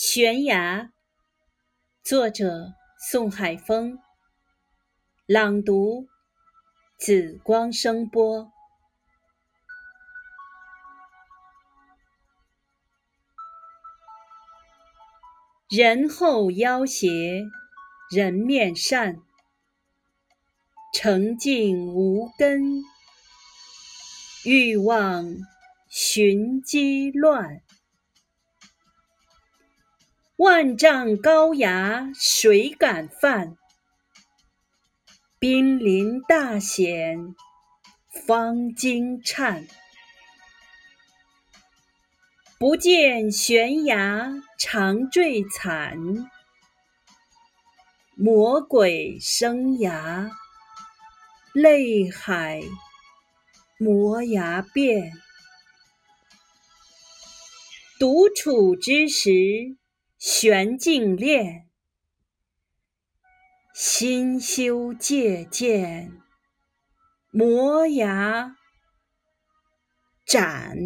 悬崖，作者宋海峰。朗读：紫光声波。人后腰斜，人面善，澄净无根，欲望寻机乱。万丈高崖谁敢犯？濒临大险方惊颤。不见悬崖长坠惨，魔鬼生涯泪海磨牙变。独处之时。悬镜练，心修戒见，磨牙斩。